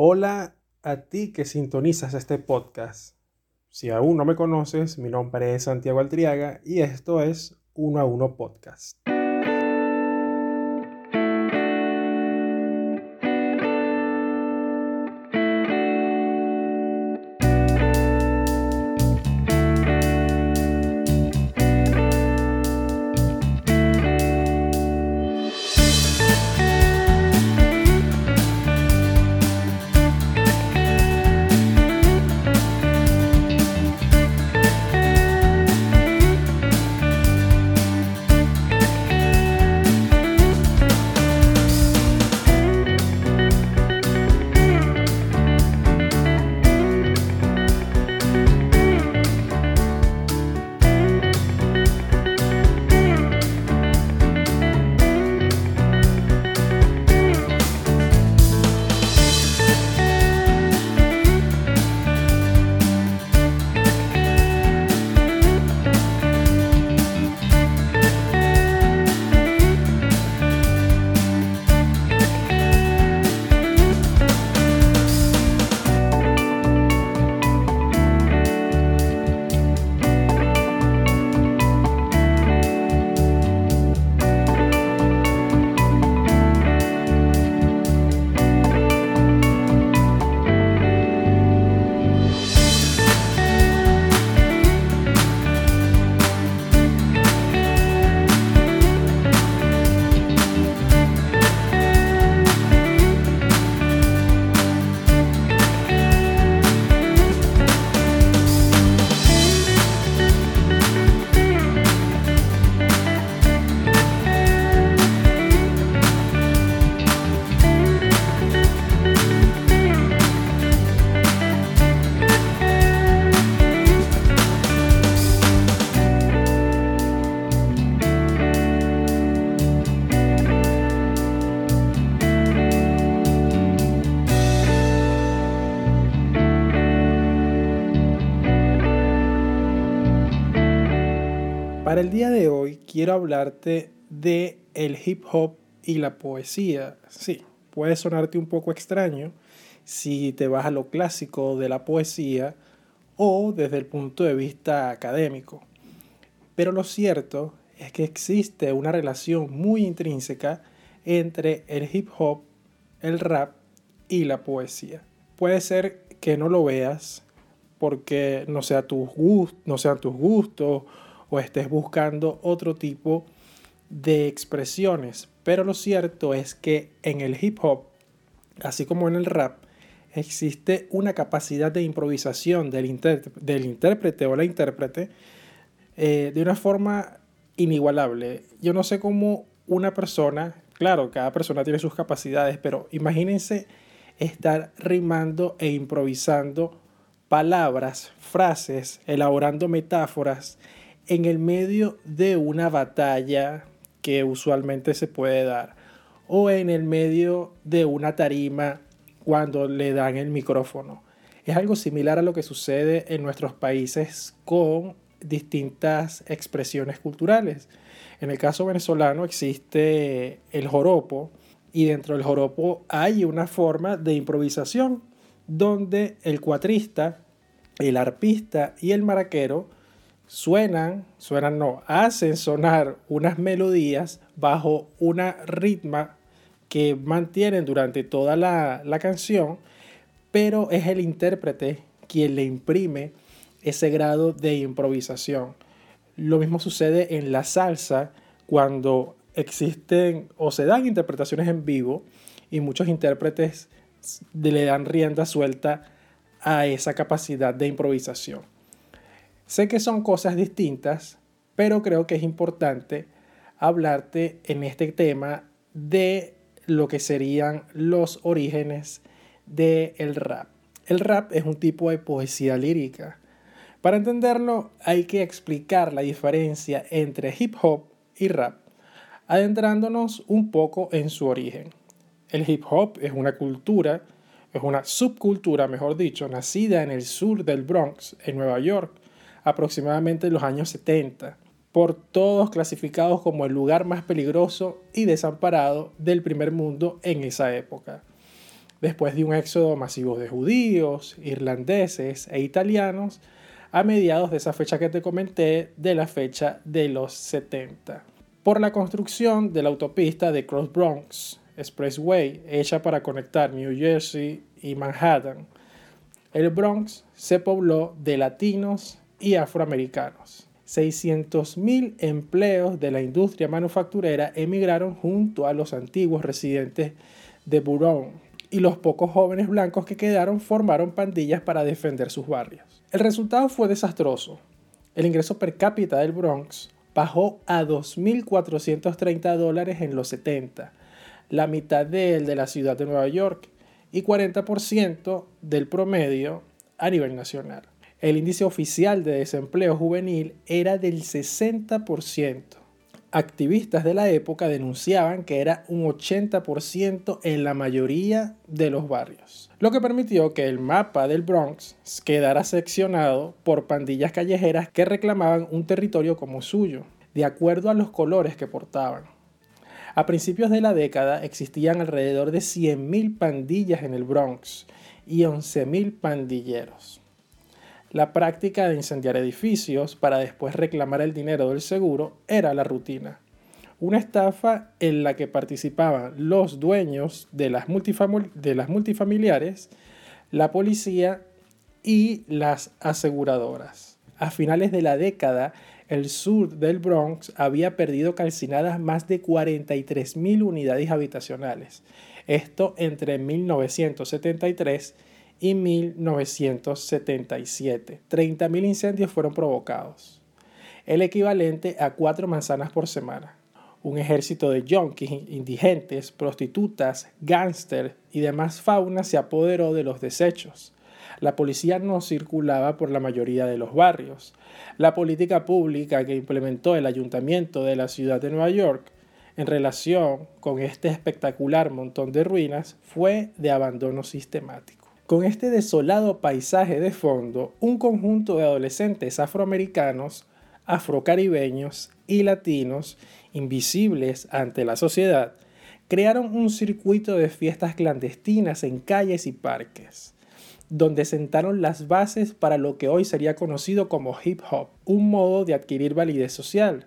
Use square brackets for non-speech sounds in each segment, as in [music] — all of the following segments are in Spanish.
Hola a ti que sintonizas este podcast. Si aún no me conoces, mi nombre es Santiago Altriaga y esto es Uno a Uno Podcast. Quiero hablarte de el hip hop y la poesía. Sí, puede sonarte un poco extraño si te vas a lo clásico de la poesía o desde el punto de vista académico. Pero lo cierto es que existe una relación muy intrínseca entre el hip hop, el rap y la poesía. Puede ser que no lo veas porque no, sea tus no sean tus gustos o estés buscando otro tipo de expresiones. Pero lo cierto es que en el hip hop, así como en el rap, existe una capacidad de improvisación del, del intérprete o la intérprete eh, de una forma inigualable. Yo no sé cómo una persona, claro, cada persona tiene sus capacidades, pero imagínense estar rimando e improvisando palabras, frases, elaborando metáforas en el medio de una batalla que usualmente se puede dar o en el medio de una tarima cuando le dan el micrófono. Es algo similar a lo que sucede en nuestros países con distintas expresiones culturales. En el caso venezolano existe el joropo y dentro del joropo hay una forma de improvisación donde el cuatrista, el arpista y el maraquero suenan, suenan no, hacen sonar unas melodías bajo una ritma que mantienen durante toda la, la canción, pero es el intérprete quien le imprime ese grado de improvisación. Lo mismo sucede en la salsa cuando existen o se dan interpretaciones en vivo y muchos intérpretes le dan rienda suelta a esa capacidad de improvisación. Sé que son cosas distintas, pero creo que es importante hablarte en este tema de lo que serían los orígenes del rap. El rap es un tipo de poesía lírica. Para entenderlo hay que explicar la diferencia entre hip hop y rap, adentrándonos un poco en su origen. El hip hop es una cultura, es una subcultura, mejor dicho, nacida en el sur del Bronx, en Nueva York, aproximadamente en los años 70, por todos clasificados como el lugar más peligroso y desamparado del primer mundo en esa época. después de un éxodo masivo de judíos, irlandeses e italianos a mediados de esa fecha que te comenté, de la fecha de los 70, por la construcción de la autopista de Cross Bronx Expressway, hecha para conectar New Jersey y Manhattan. El Bronx se pobló de latinos y afroamericanos. 600.000 empleos de la industria manufacturera emigraron junto a los antiguos residentes de Bouron y los pocos jóvenes blancos que quedaron formaron pandillas para defender sus barrios. El resultado fue desastroso. El ingreso per cápita del Bronx bajó a 2.430 dólares en los 70, la mitad del de la ciudad de Nueva York y 40% del promedio a nivel nacional el índice oficial de desempleo juvenil era del 60%. Activistas de la época denunciaban que era un 80% en la mayoría de los barrios, lo que permitió que el mapa del Bronx quedara seccionado por pandillas callejeras que reclamaban un territorio como suyo, de acuerdo a los colores que portaban. A principios de la década existían alrededor de 100.000 pandillas en el Bronx y 11.000 pandilleros. La práctica de incendiar edificios para después reclamar el dinero del seguro era la rutina. Una estafa en la que participaban los dueños de las, de las multifamiliares, la policía y las aseguradoras. A finales de la década, el sur del Bronx había perdido calcinadas más de 43.000 unidades habitacionales. Esto entre 1973 y 1977. 30.000 incendios fueron provocados, el equivalente a cuatro manzanas por semana. Un ejército de junkies, indigentes, prostitutas, gángsters y demás fauna se apoderó de los desechos. La policía no circulaba por la mayoría de los barrios. La política pública que implementó el ayuntamiento de la ciudad de Nueva York en relación con este espectacular montón de ruinas fue de abandono sistemático. Con este desolado paisaje de fondo, un conjunto de adolescentes afroamericanos, afrocaribeños y latinos, invisibles ante la sociedad, crearon un circuito de fiestas clandestinas en calles y parques, donde sentaron las bases para lo que hoy sería conocido como hip hop, un modo de adquirir validez social,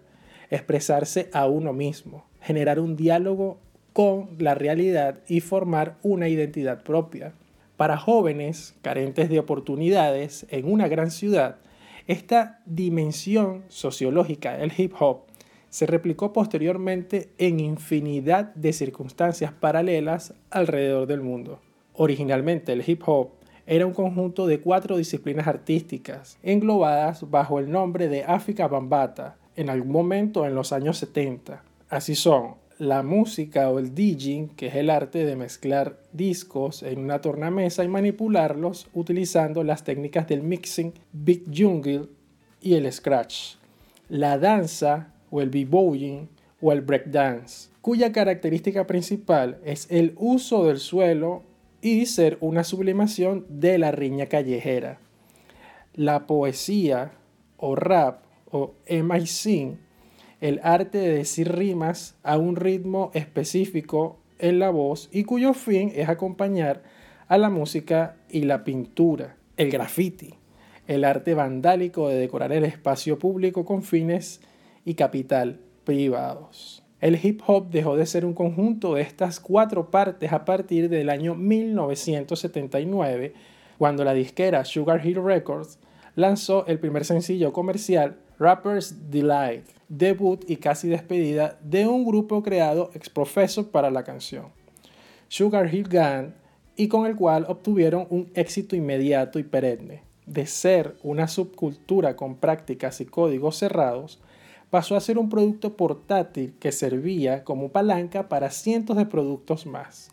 expresarse a uno mismo, generar un diálogo con la realidad y formar una identidad propia. Para jóvenes carentes de oportunidades en una gran ciudad, esta dimensión sociológica del hip hop se replicó posteriormente en infinidad de circunstancias paralelas alrededor del mundo. Originalmente el hip hop era un conjunto de cuatro disciplinas artísticas englobadas bajo el nombre de África Bambata en algún momento en los años 70. Así son la música o el DJing, que es el arte de mezclar discos en una tornamesa y manipularlos utilizando las técnicas del mixing, beat jungle y el scratch. La danza o el b-boying o el breakdance, cuya característica principal es el uso del suelo y ser una sublimación de la riña callejera. La poesía o rap o MIC el arte de decir rimas a un ritmo específico en la voz y cuyo fin es acompañar a la música y la pintura, el graffiti, el arte vandálico de decorar el espacio público con fines y capital privados. El hip hop dejó de ser un conjunto de estas cuatro partes a partir del año 1979, cuando la disquera Sugar Hill Records lanzó el primer sencillo comercial Rapper's Delight, debut y casi despedida de un grupo creado ex profeso para la canción, Sugar Hill Gang, y con el cual obtuvieron un éxito inmediato y perenne. De ser una subcultura con prácticas y códigos cerrados, pasó a ser un producto portátil que servía como palanca para cientos de productos más,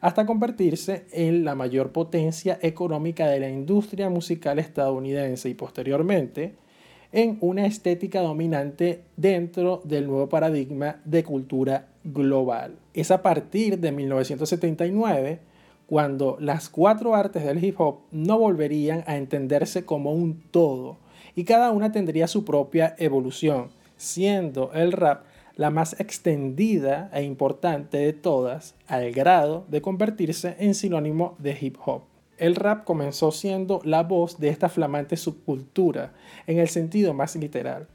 hasta convertirse en la mayor potencia económica de la industria musical estadounidense y posteriormente en una estética dominante dentro del nuevo paradigma de cultura global. Es a partir de 1979 cuando las cuatro artes del hip hop no volverían a entenderse como un todo y cada una tendría su propia evolución, siendo el rap la más extendida e importante de todas, al grado de convertirse en sinónimo de hip hop. El rap comenzó siendo la voz de esta flamante subcultura, en el sentido más literal.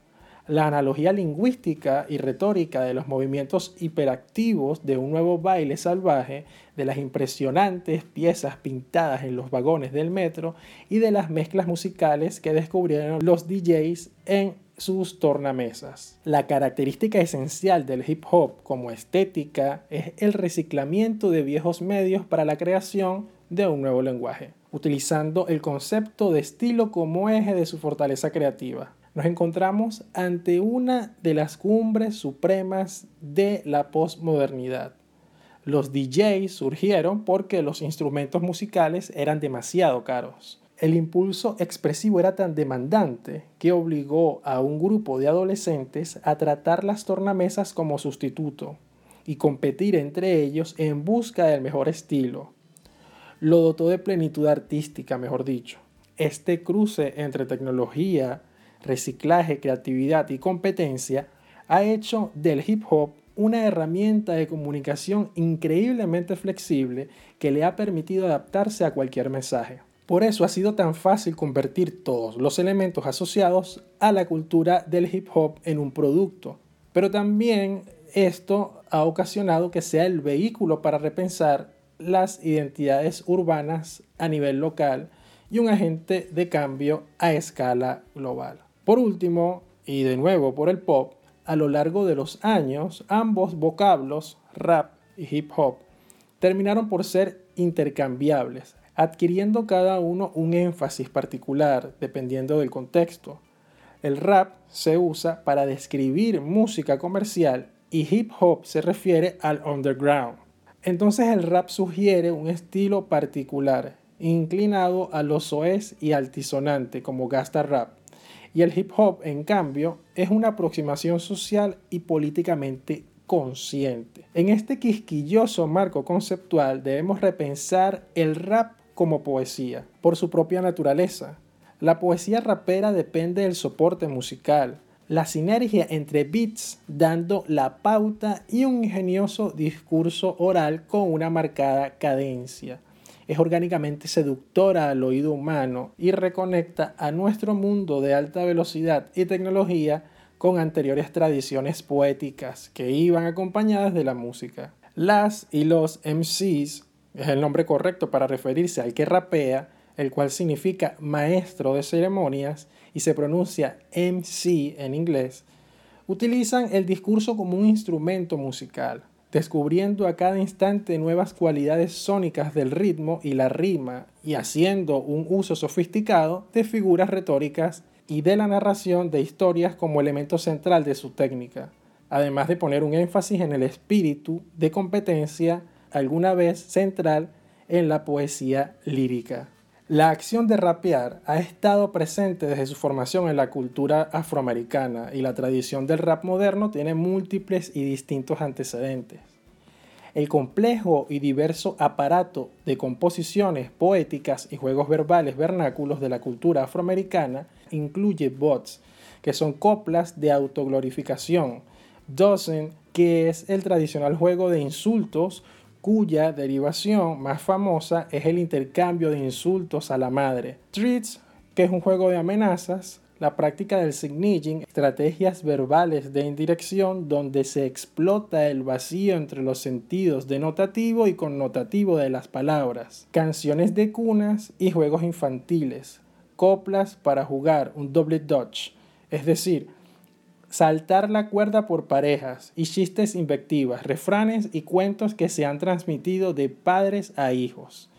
La analogía lingüística y retórica de los movimientos hiperactivos de un nuevo baile salvaje, de las impresionantes piezas pintadas en los vagones del metro y de las mezclas musicales que descubrieron los DJs en sus tornamesas. La característica esencial del hip hop como estética es el reciclamiento de viejos medios para la creación de un nuevo lenguaje, utilizando el concepto de estilo como eje de su fortaleza creativa. Nos encontramos ante una de las cumbres supremas de la postmodernidad. Los DJs surgieron porque los instrumentos musicales eran demasiado caros. El impulso expresivo era tan demandante que obligó a un grupo de adolescentes a tratar las tornamesas como sustituto y competir entre ellos en busca del mejor estilo. Lo dotó de plenitud artística, mejor dicho. Este cruce entre tecnología, reciclaje, creatividad y competencia ha hecho del hip hop una herramienta de comunicación increíblemente flexible que le ha permitido adaptarse a cualquier mensaje. Por eso ha sido tan fácil convertir todos los elementos asociados a la cultura del hip hop en un producto. Pero también esto ha ocasionado que sea el vehículo para repensar las identidades urbanas a nivel local y un agente de cambio a escala global. Por último, y de nuevo por el pop, a lo largo de los años, ambos vocablos, rap y hip hop, terminaron por ser intercambiables, adquiriendo cada uno un énfasis particular dependiendo del contexto. El rap se usa para describir música comercial y hip hop se refiere al underground. Entonces el rap sugiere un estilo particular, inclinado a lo soez y altisonante como gasta rap. Y el hip hop, en cambio, es una aproximación social y políticamente consciente. En este quisquilloso marco conceptual debemos repensar el rap como poesía, por su propia naturaleza. La poesía rapera depende del soporte musical, la sinergia entre beats dando la pauta y un ingenioso discurso oral con una marcada cadencia. Es orgánicamente seductora al oído humano y reconecta a nuestro mundo de alta velocidad y tecnología con anteriores tradiciones poéticas que iban acompañadas de la música. Las y los MCs es el nombre correcto para referirse al que rapea, el cual significa maestro de ceremonias y se pronuncia MC en inglés, utilizan el discurso como un instrumento musical, descubriendo a cada instante nuevas cualidades sónicas del ritmo y la rima y haciendo un uso sofisticado de figuras retóricas y de la narración de historias como elemento central de su técnica, además de poner un énfasis en el espíritu de competencia alguna vez central en la poesía lírica. La acción de rapear ha estado presente desde su formación en la cultura afroamericana y la tradición del rap moderno tiene múltiples y distintos antecedentes. El complejo y diverso aparato de composiciones poéticas y juegos verbales vernáculos de la cultura afroamericana incluye bots, que son coplas de autoglorificación, dozen, que es el tradicional juego de insultos cuya derivación más famosa es el intercambio de insultos a la madre. Treats, que es un juego de amenazas, la práctica del signaging, estrategias verbales de indirección donde se explota el vacío entre los sentidos denotativo y connotativo de las palabras, canciones de cunas y juegos infantiles, coplas para jugar un doble dodge, es decir, saltar la cuerda por parejas y chistes invectivas, refranes y cuentos que se han transmitido de padres a hijos.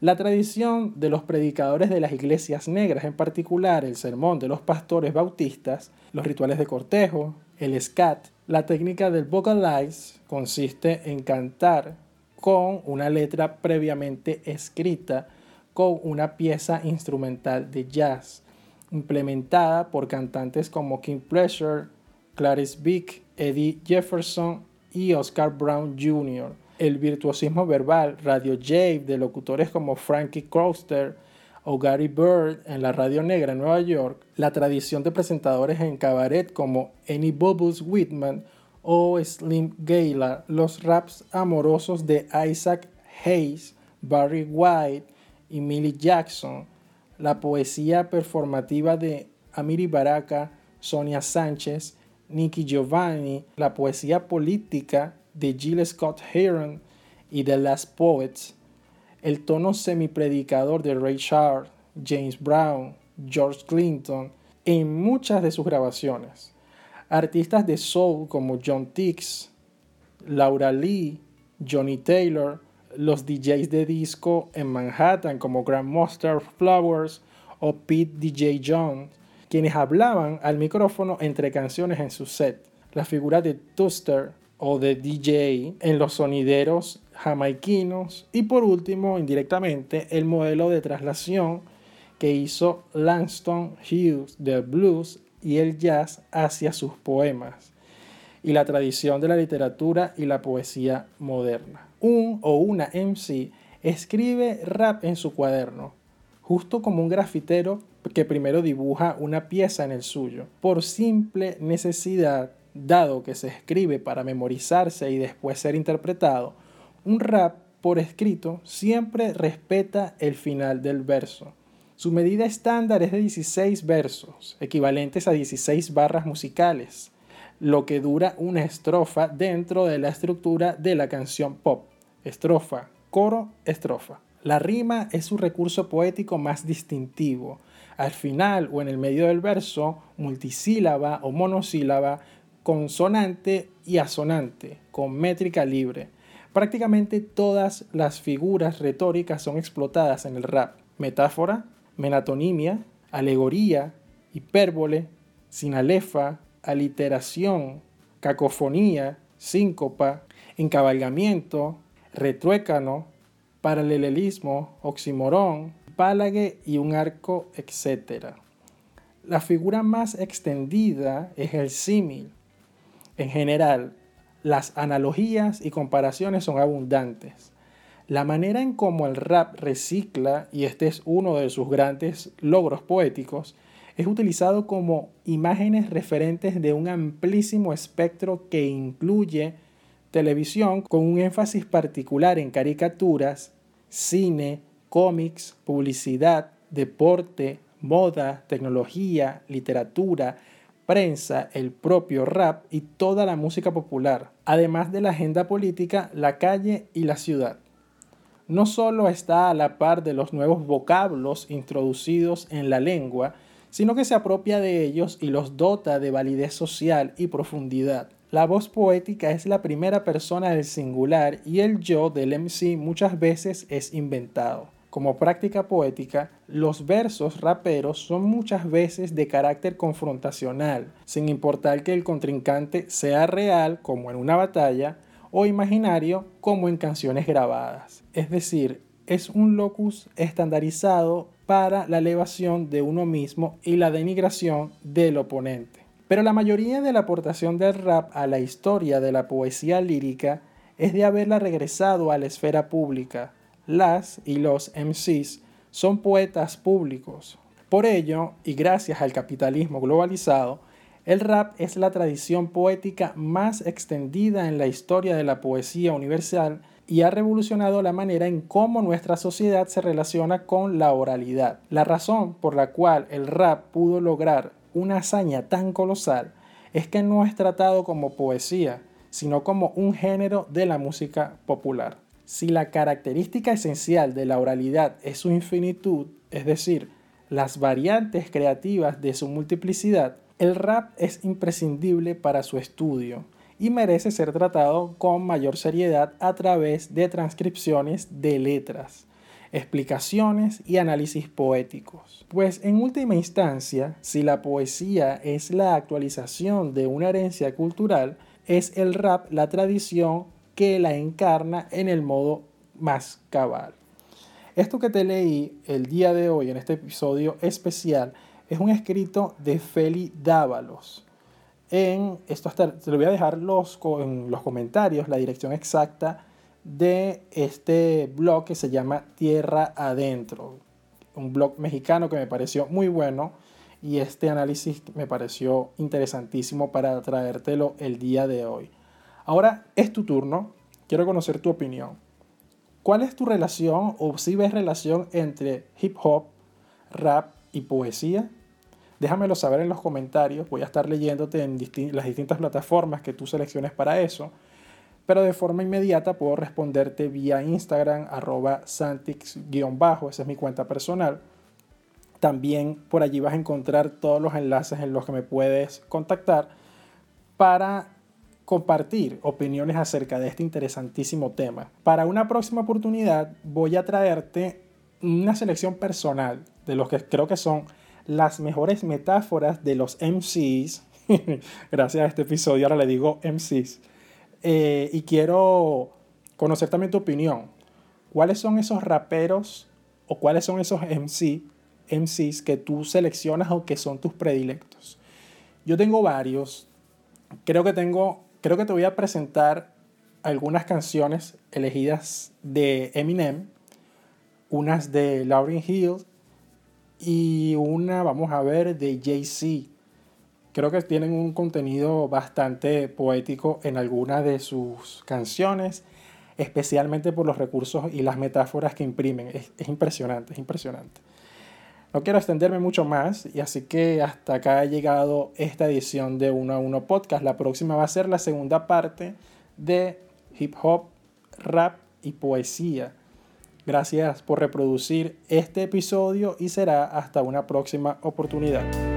La tradición de los predicadores de las iglesias negras, en particular el sermón de los pastores bautistas, los rituales de cortejo, el scat, la técnica del vocalize consiste en cantar con una letra previamente escrita con una pieza instrumental de jazz implementada por cantantes como King Pleasure, Clarice Vick, Eddie Jefferson y Oscar Brown Jr. El virtuosismo verbal Radio Jave de locutores como Frankie Crowster o Gary Bird en la radio negra en Nueva York, la tradición de presentadores en cabaret como Annie Bubbles Whitman o Slim Gayla, los raps amorosos de Isaac Hayes, Barry White y Millie Jackson, la poesía performativa de Amiri Baraka, Sonia Sánchez, Nicky Giovanni, la poesía política de Jill Scott Heron y The Last Poets, el tono semipredicador de Ray Charles, James Brown, George Clinton, en muchas de sus grabaciones. Artistas de soul como John Tix, Laura Lee, Johnny Taylor, los DJs de disco en Manhattan como Grand Mustard Flowers o Pete DJ Jones, quienes hablaban al micrófono entre canciones en su set. La figura de Toaster o de DJ en los sonideros jamaiquinos y por último, indirectamente, el modelo de traslación que hizo Langston Hughes del blues y el jazz hacia sus poemas y la tradición de la literatura y la poesía moderna. Un o una MC escribe rap en su cuaderno, justo como un grafitero que primero dibuja una pieza en el suyo, por simple necesidad, dado que se escribe para memorizarse y después ser interpretado, un rap por escrito siempre respeta el final del verso. Su medida estándar es de 16 versos, equivalentes a 16 barras musicales, lo que dura una estrofa dentro de la estructura de la canción pop. Estrofa, coro, estrofa. La rima es su recurso poético más distintivo. Al final o en el medio del verso, multisílaba o monosílaba, consonante y asonante, con métrica libre. Prácticamente todas las figuras retóricas son explotadas en el rap. Metáfora, menatonimia, alegoría, hipérbole, sinalefa, aliteración, cacofonía, síncopa, encabalgamiento, retruécano, paralelismo, oximorón, pálague y un arco, etc. La figura más extendida es el símil. En general, las analogías y comparaciones son abundantes. La manera en cómo el rap recicla, y este es uno de sus grandes logros poéticos, es utilizado como imágenes referentes de un amplísimo espectro que incluye televisión con un énfasis particular en caricaturas, cine, cómics, publicidad, deporte, moda, tecnología, literatura, prensa, el propio rap y toda la música popular, además de la agenda política, la calle y la ciudad. No solo está a la par de los nuevos vocablos introducidos en la lengua, sino que se apropia de ellos y los dota de validez social y profundidad. La voz poética es la primera persona del singular y el yo del MC muchas veces es inventado. Como práctica poética, los versos raperos son muchas veces de carácter confrontacional, sin importar que el contrincante sea real, como en una batalla, o imaginario, como en canciones grabadas. Es decir, es un locus estandarizado para la elevación de uno mismo y la denigración del oponente. Pero la mayoría de la aportación del rap a la historia de la poesía lírica es de haberla regresado a la esfera pública, las y los MCs son poetas públicos. Por ello, y gracias al capitalismo globalizado, el rap es la tradición poética más extendida en la historia de la poesía universal y ha revolucionado la manera en cómo nuestra sociedad se relaciona con la oralidad. La razón por la cual el rap pudo lograr una hazaña tan colosal es que no es tratado como poesía, sino como un género de la música popular. Si la característica esencial de la oralidad es su infinitud, es decir, las variantes creativas de su multiplicidad, el rap es imprescindible para su estudio y merece ser tratado con mayor seriedad a través de transcripciones de letras, explicaciones y análisis poéticos. Pues en última instancia, si la poesía es la actualización de una herencia cultural, es el rap la tradición que la encarna en el modo más cabal. Esto que te leí el día de hoy en este episodio especial es un escrito de Feli Dávalos. En esto hasta, te lo voy a dejar los, en los comentarios la dirección exacta de este blog que se llama Tierra Adentro. Un blog mexicano que me pareció muy bueno y este análisis me pareció interesantísimo para traértelo el día de hoy. Ahora es tu turno, quiero conocer tu opinión. ¿Cuál es tu relación o si ves relación entre hip hop, rap y poesía? Déjamelo saber en los comentarios, voy a estar leyéndote en las distintas plataformas que tú selecciones para eso, pero de forma inmediata puedo responderte vía Instagram arroba santix-bajo, esa es mi cuenta personal. También por allí vas a encontrar todos los enlaces en los que me puedes contactar para compartir opiniones acerca de este interesantísimo tema. Para una próxima oportunidad voy a traerte una selección personal de los que creo que son las mejores metáforas de los MCs. [laughs] Gracias a este episodio ahora le digo MCs. Eh, y quiero conocer también tu opinión. ¿Cuáles son esos raperos o cuáles son esos MC, MCs que tú seleccionas o que son tus predilectos? Yo tengo varios. Creo que tengo, creo que te voy a presentar algunas canciones elegidas de Eminem, unas de Lauryn Hill y una, vamos a ver, de Jay-Z. Creo que tienen un contenido bastante poético en algunas de sus canciones, especialmente por los recursos y las metáforas que imprimen. Es, es impresionante, es impresionante. No quiero extenderme mucho más y así que hasta acá ha llegado esta edición de Uno a Uno Podcast. La próxima va a ser la segunda parte de hip hop, rap y poesía. Gracias por reproducir este episodio y será hasta una próxima oportunidad.